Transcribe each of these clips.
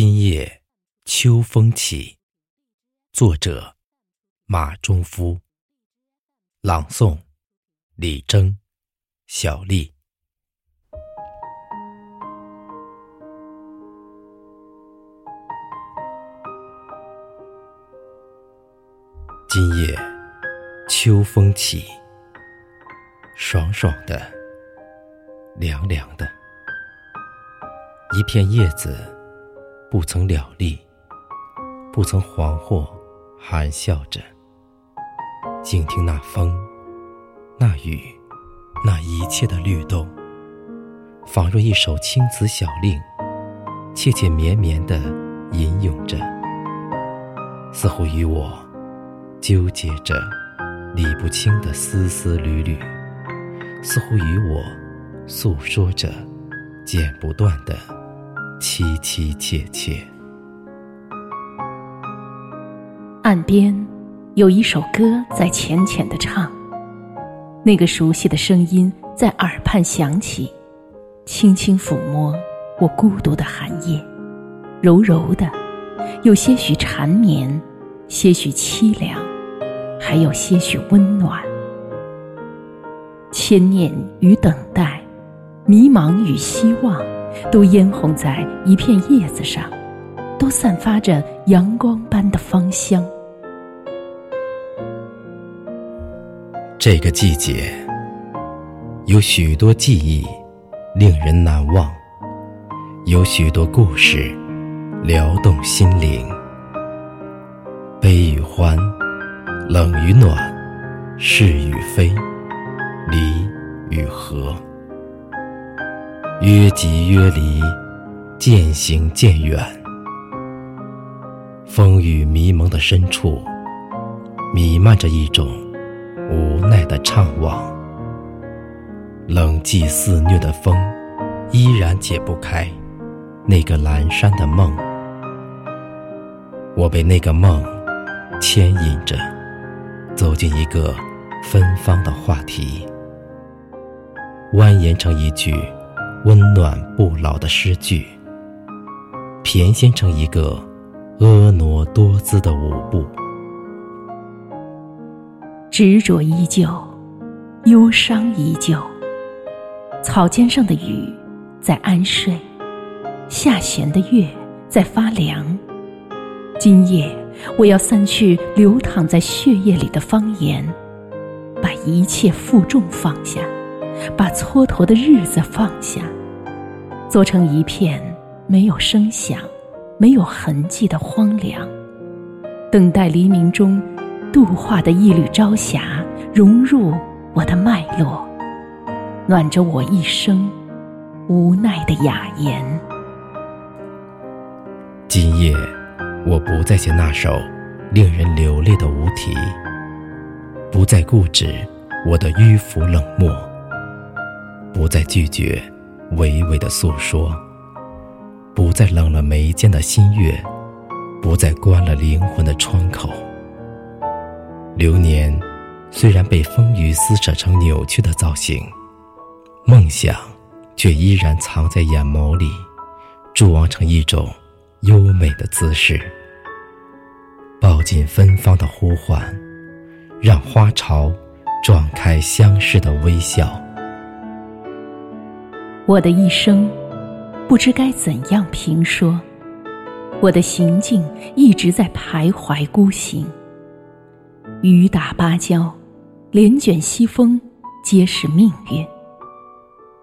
今夜秋风起。作者：马中夫。朗诵：李征、小丽。今夜秋风起，爽爽的，凉凉的，一片叶子。不曾了力，不曾惶惑，含笑着，静听那风，那雨，那一切的律动，仿若一首青词小令，切切绵绵的吟咏着，似乎与我纠结着理不清的丝丝缕缕，似乎与我诉说着剪不断的。凄凄切切。岸边有一首歌在浅浅的唱，那个熟悉的声音在耳畔响起，轻轻抚摸我孤独的寒夜，柔柔的，有些许缠绵，些许凄凉，还有些许温暖。牵念与等待，迷茫与希望。都嫣红在一片叶子上，都散发着阳光般的芳香。这个季节，有许多记忆令人难忘，有许多故事撩动心灵。悲与欢，冷与暖，是与非，离与合。约即约离，渐行渐远。风雨迷蒙的深处，弥漫着一种无奈的怅惘。冷寂肆虐的风，依然解不开那个阑珊的梦。我被那个梦牵引着，走进一个芬芳的话题，蜿蜒成一句。温暖不老的诗句，翩跹成一个婀娜多姿的舞步。执着依旧，忧伤依旧。草尖上的雨在安睡，下弦的月在发凉。今夜，我要散去流淌在血液里的方言，把一切负重放下。把蹉跎的日子放下，做成一片没有声响、没有痕迹的荒凉，等待黎明中度化的一缕朝霞融入我的脉络，暖着我一生无奈的雅言。今夜，我不再写那首令人流泪的无题，不再固执我的迂腐冷漠。不再拒绝，娓娓的诉说；不再冷了眉间的新月，不再关了灵魂的窗口。流年虽然被风雨撕扯成扭曲的造型，梦想却依然藏在眼眸里，伫望成一种优美的姿势。抱紧芬芳的呼唤，让花潮撞开相视的微笑。我的一生，不知该怎样评说。我的行径一直在徘徊孤行。雨打芭蕉，帘卷西风，皆是命运。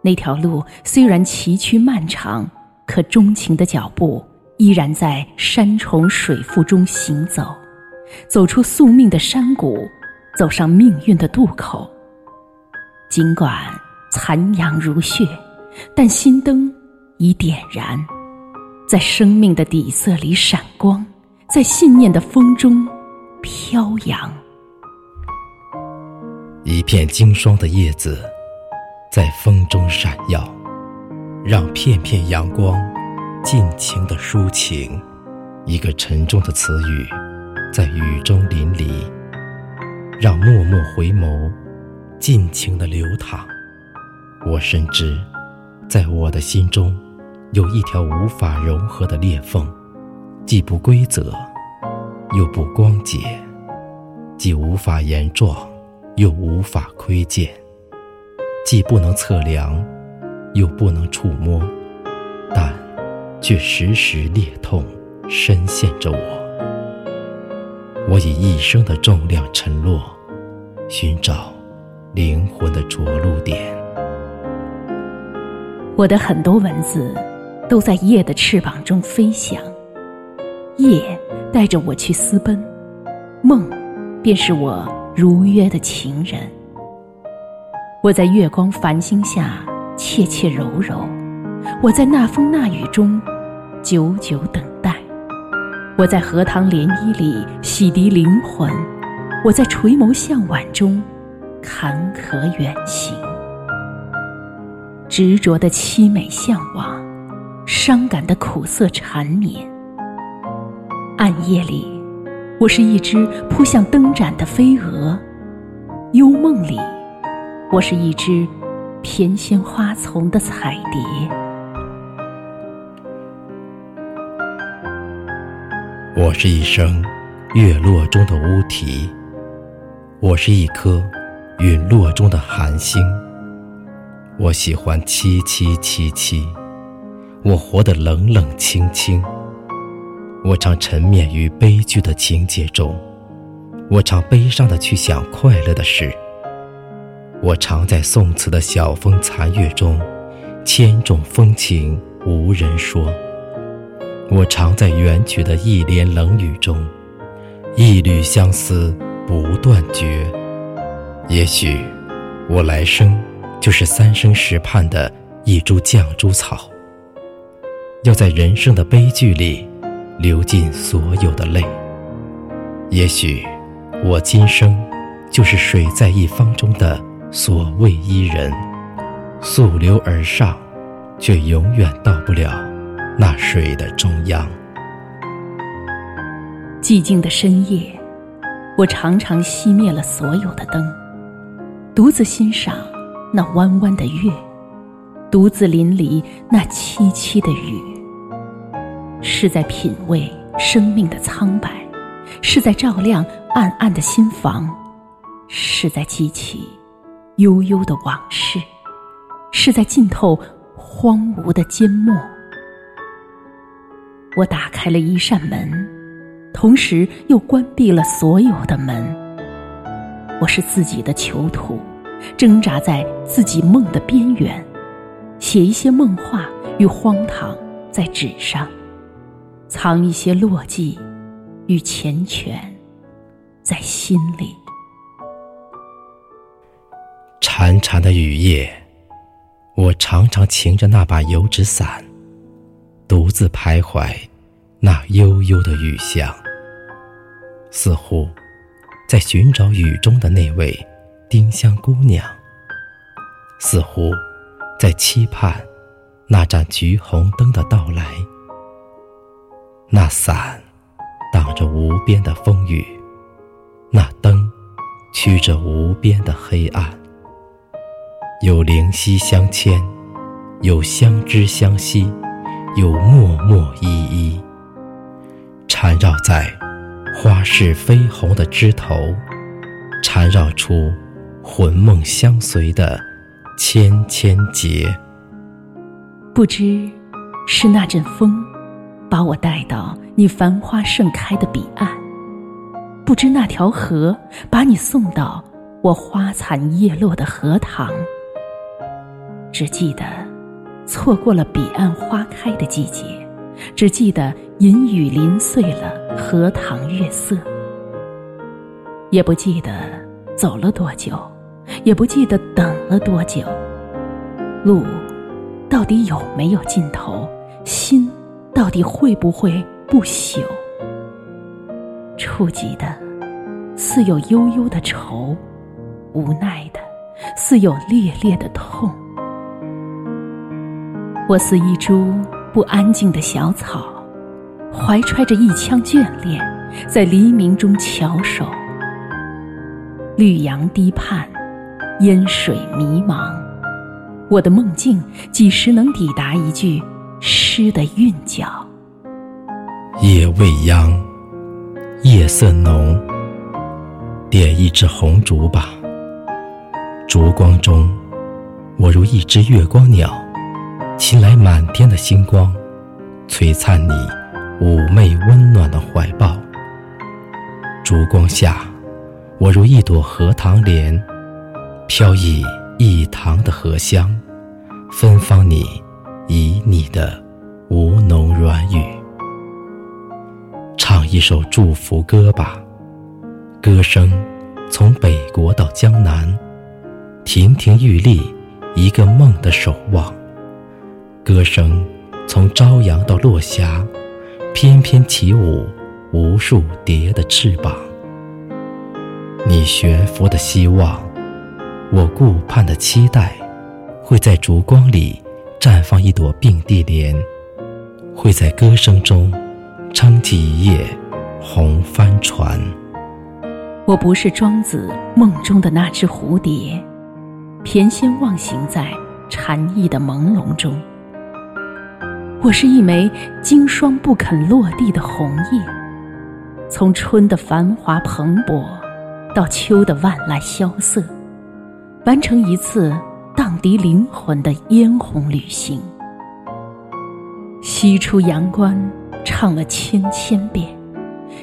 那条路虽然崎岖漫长，可钟情的脚步依然在山重水复中行走，走出宿命的山谷，走上命运的渡口。尽管残阳如血。但心灯已点燃，在生命的底色里闪光，在信念的风中飘扬。一片经霜的叶子在风中闪耀，让片片阳光尽情的抒情。一个沉重的词语在雨中淋漓，让默默回眸尽情的流淌。我深知。在我的心中，有一条无法融合的裂缝，既不规则，又不光洁，既无法言状，又无法窥见，既不能测量，又不能触摸，但却时时裂痛，深陷着我。我以一生的重量沉落，寻找灵魂的着陆点。我的很多文字都在夜的翅膀中飞翔，夜带着我去私奔，梦便是我如约的情人。我在月光繁星下怯怯柔柔，我在那风那雨中久久等待，我在荷塘涟漪里洗涤灵魂，我在垂眸向晚中坎坷远行。执着的凄美向往，伤感的苦涩缠绵。暗夜里，我是一只扑向灯盏的飞蛾；幽梦里，我是一只翩跹花丛的彩蝶。我是一声月落中的乌啼，我是一颗陨落中的寒星。我喜欢凄凄凄凄，我活得冷冷清清。我常沉湎于悲剧的情节中，我常悲伤的去想快乐的事。我常在宋词的晓风残月中，千种风情无人说。我常在元曲的一帘冷雨中，一缕相思不断绝。也许，我来生。就是三生石畔的一株绛珠草，要在人生的悲剧里流尽所有的泪。也许我今生就是水在一方中的所谓伊人，溯流而上，却永远到不了那水的中央。寂静的深夜，我常常熄灭了所有的灯，独自欣赏。那弯弯的月，独自淋漓那凄凄的雨，是在品味生命的苍白，是在照亮暗暗的心房，是在记起悠悠的往事，是在浸透荒芜的缄默。我打开了一扇门，同时又关闭了所有的门。我是自己的囚徒。挣扎在自己梦的边缘，写一些梦话与荒唐在纸上，藏一些落寂与缱绻在心里。潺潺的雨夜，我常常擎着那把油纸伞，独自徘徊那悠悠的雨巷，似乎在寻找雨中的那位。丁香姑娘，似乎在期盼那盏橘红灯的到来。那伞挡着无边的风雨，那灯驱着无边的黑暗。有灵犀相牵，有相知相惜，有脉脉依依，缠绕在花市绯红的枝头，缠绕出。魂梦相随的千千结，不知是那阵风把我带到你繁花盛开的彼岸，不知那条河把你送到我花残叶落的荷塘。只记得错过了彼岸花开的季节，只记得银雨淋碎了荷塘月色，也不记得走了多久。也不记得等了多久，路到底有没有尽头？心到底会不会不朽？触及的似有悠悠的愁，无奈的似有烈烈的痛。我似一株不安静的小草，怀揣着一腔眷恋，在黎明中翘首。绿杨堤畔。烟水迷茫，我的梦境几时能抵达一句诗的韵脚？夜未央，夜色浓，点一支红烛吧。烛光中，我如一只月光鸟，亲来满天的星光，璀璨你妩媚温暖的怀抱。烛光下，我如一朵荷塘莲，飘逸一塘的荷香，芬芳你以你的吴侬软语。唱一首祝福歌吧，歌声从北国到江南，亭亭玉立，一个梦的守望。歌声从朝阳到落霞，翩翩起舞，无数蝶的翅膀。你悬浮的希望，我顾盼的期待，会在烛光里绽放一朵并蒂莲，会在歌声中。撑起一叶红帆船。我不是庄子梦中的那只蝴蝶，翩跹忘形在禅意的朦胧中。我是一枚经霜不肯落地的红叶，从春的繁华蓬勃，到秋的万籁萧瑟，完成一次荡涤灵魂的嫣红旅行。西出阳关。唱了千千遍，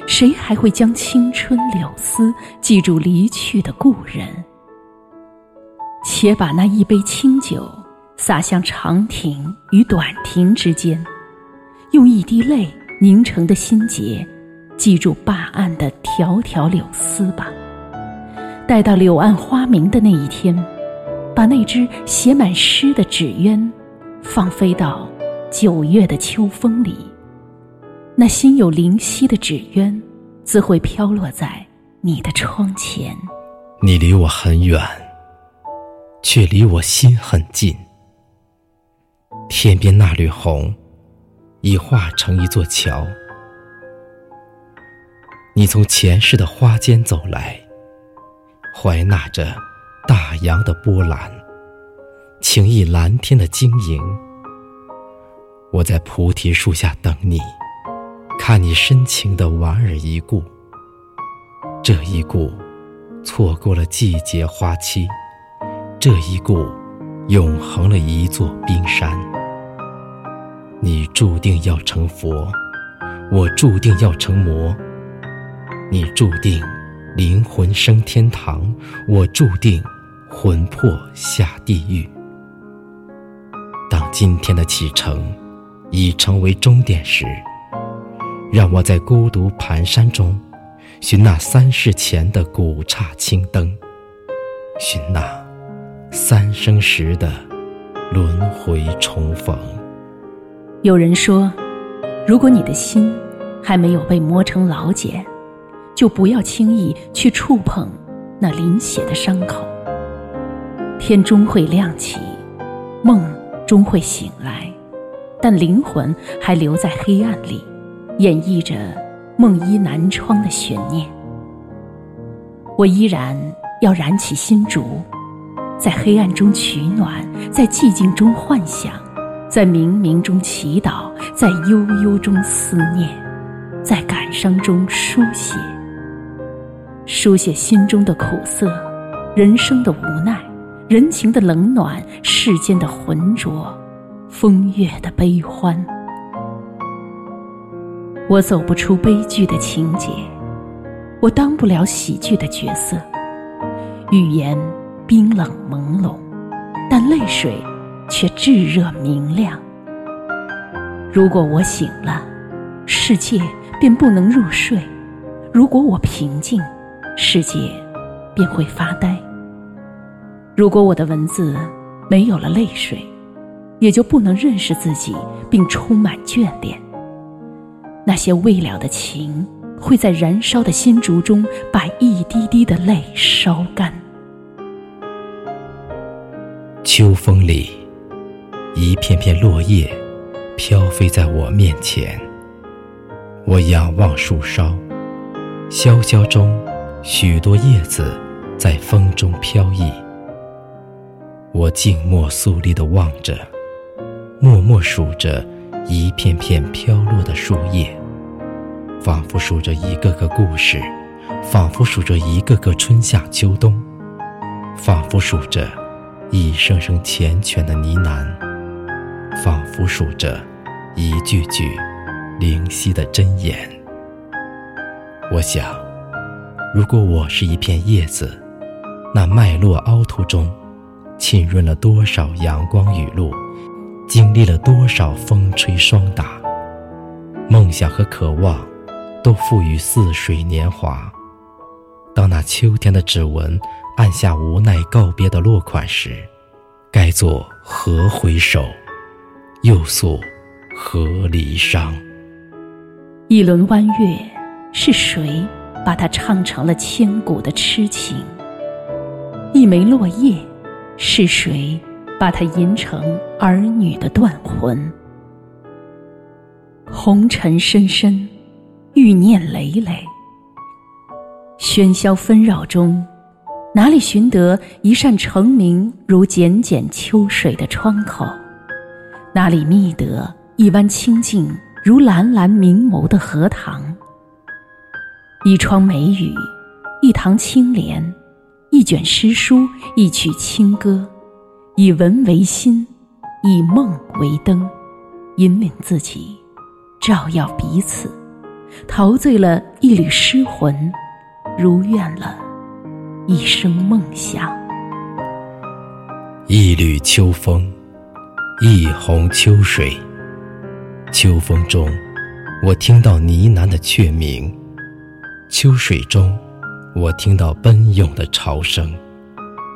谁还会将青春柳丝记住离去的故人？且把那一杯清酒洒向长亭与短亭之间，用一滴泪凝成的心结，记住坝岸的条条柳丝吧。待到柳暗花明的那一天，把那只写满诗的纸鸢，放飞到九月的秋风里。那心有灵犀的纸鸢，自会飘落在你的窗前。你离我很远，却离我心很近。天边那缕红，已化成一座桥。你从前世的花间走来，怀纳着大洋的波澜，情意蓝天的晶莹。我在菩提树下等你。看你深情的莞尔一顾，这一顾，错过了季节花期；这一顾，永恒了一座冰山。你注定要成佛，我注定要成魔。你注定灵魂升天堂，我注定魂魄下地狱。当今天的启程已成为终点时。让我在孤独盘山中，寻那三世前的古刹青灯，寻那三生石的轮回重逢。有人说，如果你的心还没有被磨成老茧，就不要轻易去触碰那淋血的伤口。天终会亮起，梦终会醒来，但灵魂还留在黑暗里。演绎着梦依南窗的悬念，我依然要燃起新烛，在黑暗中取暖，在寂静中幻想，在冥冥中祈祷，在悠悠中思念，在感伤中书写，书写心中的苦涩，人生的无奈，人情的冷暖，世间的浑浊，风月的悲欢。我走不出悲剧的情节，我当不了喜剧的角色。语言冰冷朦胧，但泪水却炙热明亮。如果我醒了，世界便不能入睡；如果我平静，世界便会发呆。如果我的文字没有了泪水，也就不能认识自己，并充满眷恋。那些未了的情，会在燃烧的心烛中，把一滴滴的泪烧干。秋风里，一片片落叶飘飞在我面前。我仰望树梢，萧萧中，许多叶子在风中飘逸。我静默肃立地望着，默默数着。一片片飘落的树叶，仿佛数着一个个故事，仿佛数着一个个春夏秋冬，仿佛数着一声声缱绻的呢喃，仿佛数着一句句灵犀的真言。我想，如果我是一片叶子，那脉络凹凸中，浸润了多少阳光雨露，经历了多少风吹霜打，梦想和渴望，都赋予似水年华。当那秋天的指纹按下无奈告别的落款时，该作何回首，又诉何离殇？一轮弯月。是谁把它唱成了千古的痴情？一枚落叶，是谁把它吟成儿女的断魂？红尘深深，欲念累累。喧嚣纷扰中，哪里寻得一扇澄明如简简秋水的窗口？哪里觅得一湾清净如蓝蓝明眸的荷塘？一窗梅雨，一堂青莲，一卷诗书，一曲清歌，以文为心，以梦为灯，引领自己，照耀彼此，陶醉了一缕诗魂，如愿了一生梦想。一缕秋风，一泓秋水。秋风中，我听到呢喃的雀鸣。秋水中，我听到奔涌的潮声。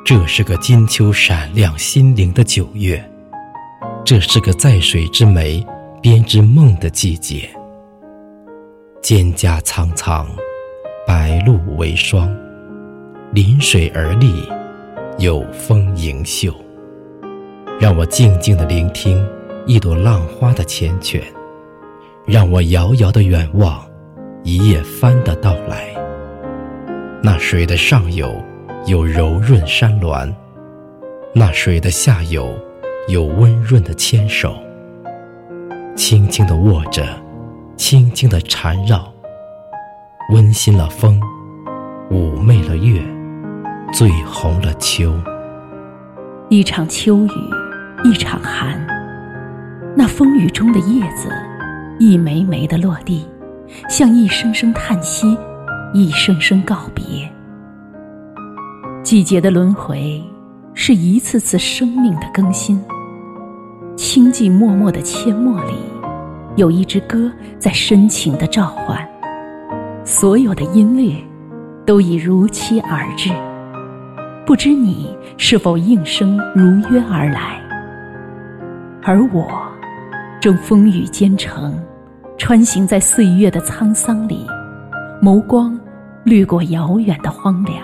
这是个金秋闪亮心灵的九月，这是个在水之湄编织梦的季节。蒹葭苍苍，白露为霜，临水而立，有风盈袖。让我静静的聆听一朵浪花的缱绻，让我遥遥的远望。一叶帆的到来，那水的上游有柔润山峦，那水的下游有温润的牵手，轻轻的握着，轻轻的缠绕，温馨了风，妩媚了月，醉红了秋。一场秋雨，一场寒，那风雨中的叶子，一枚枚的落地。像一声声叹息，一声声告别。季节的轮回，是一次次生命的更新。清寂默默的阡陌里，有一支歌在深情的召唤。所有的音律，都已如期而至。不知你是否应声如约而来？而我，正风雨兼程。穿行在岁月的沧桑里，眸光掠过遥远的荒凉，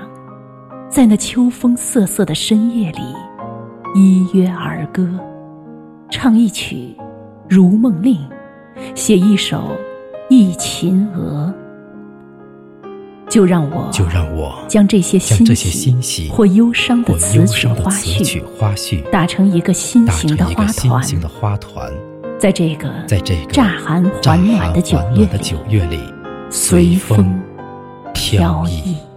在那秋风瑟瑟的深夜里，依约而歌，唱一曲《如梦令》，写一首《忆秦娥》。就让我就让我将这些欣喜或忧伤的词曲花絮打成一个心形的花团。在这个在这个乍寒还暖的九月里，随风飘逸。